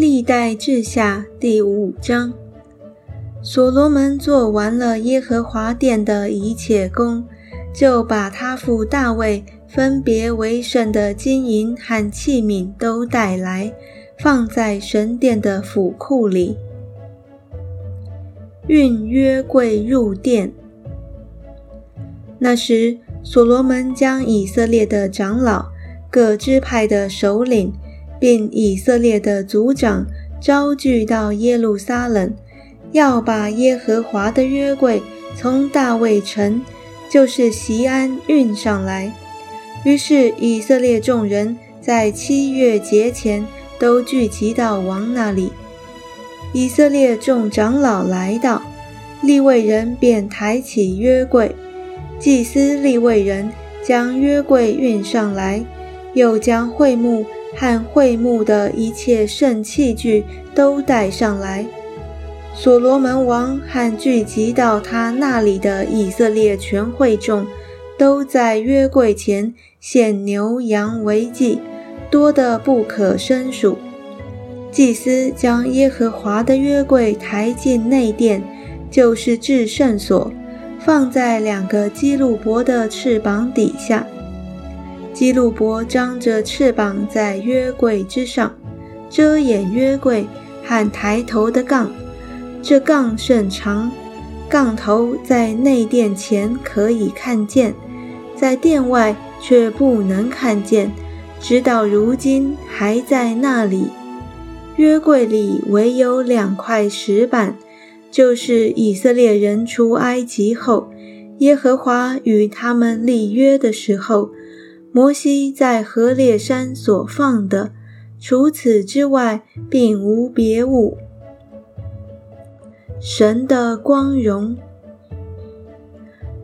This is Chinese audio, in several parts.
历代志下第五章，所罗门做完了耶和华殿的一切工，就把他父大卫分别为圣的金银和器皿都带来，放在神殿的府库里。运约柜入殿。那时，所罗门将以色列的长老、各支派的首领。并以色列的族长招聚到耶路撒冷，要把耶和华的约柜从大卫城，就是西安运上来。于是以色列众人在七月节前都聚集到王那里。以色列众长老来到，利未人便抬起约柜，祭司利未人将约柜运上来，又将会幕。和会幕的一切圣器具都带上来。所罗门王和聚集到他那里的以色列全会众，都在约柜前献牛羊为祭，多得不可胜数。祭司将耶和华的约柜抬进内殿，就是至圣所，放在两个基路伯的翅膀底下。基路伯张着翅膀在约柜之上，遮掩约柜和抬头的杠。这杠甚长，杠头在内殿前可以看见，在殿外却不能看见，直到如今还在那里。约柜里唯有两块石板，就是以色列人出埃及后，耶和华与他们立约的时候。摩西在何烈山所放的，除此之外，并无别物。神的光荣。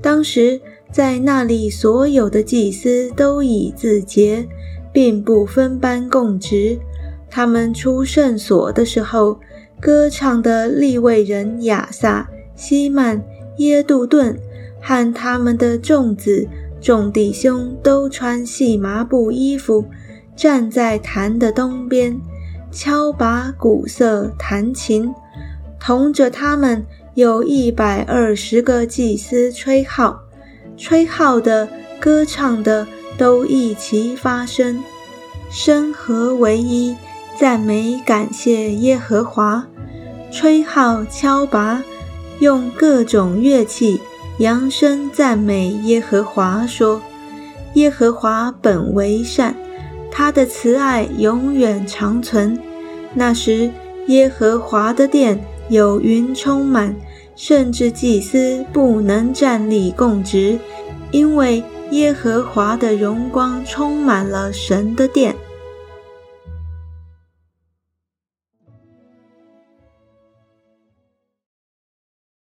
当时在那里所有的祭司都已自洁，并不分班供职。他们出圣所的时候，歌唱的利未人亚萨、希曼、耶杜顿和他们的众子。众弟兄都穿细麻布衣服，站在坛的东边，敲拔鼓瑟弹琴。同着他们有一百二十个祭司吹号，吹号的、歌唱的都一齐发声，声和为一，赞美感谢耶和华。吹号敲拔，用各种乐器。扬声赞美耶和华，说：“耶和华本为善，他的慈爱永远长存。”那时，耶和华的殿有云充满，甚至祭司不能站立供职，因为耶和华的荣光充满了神的殿。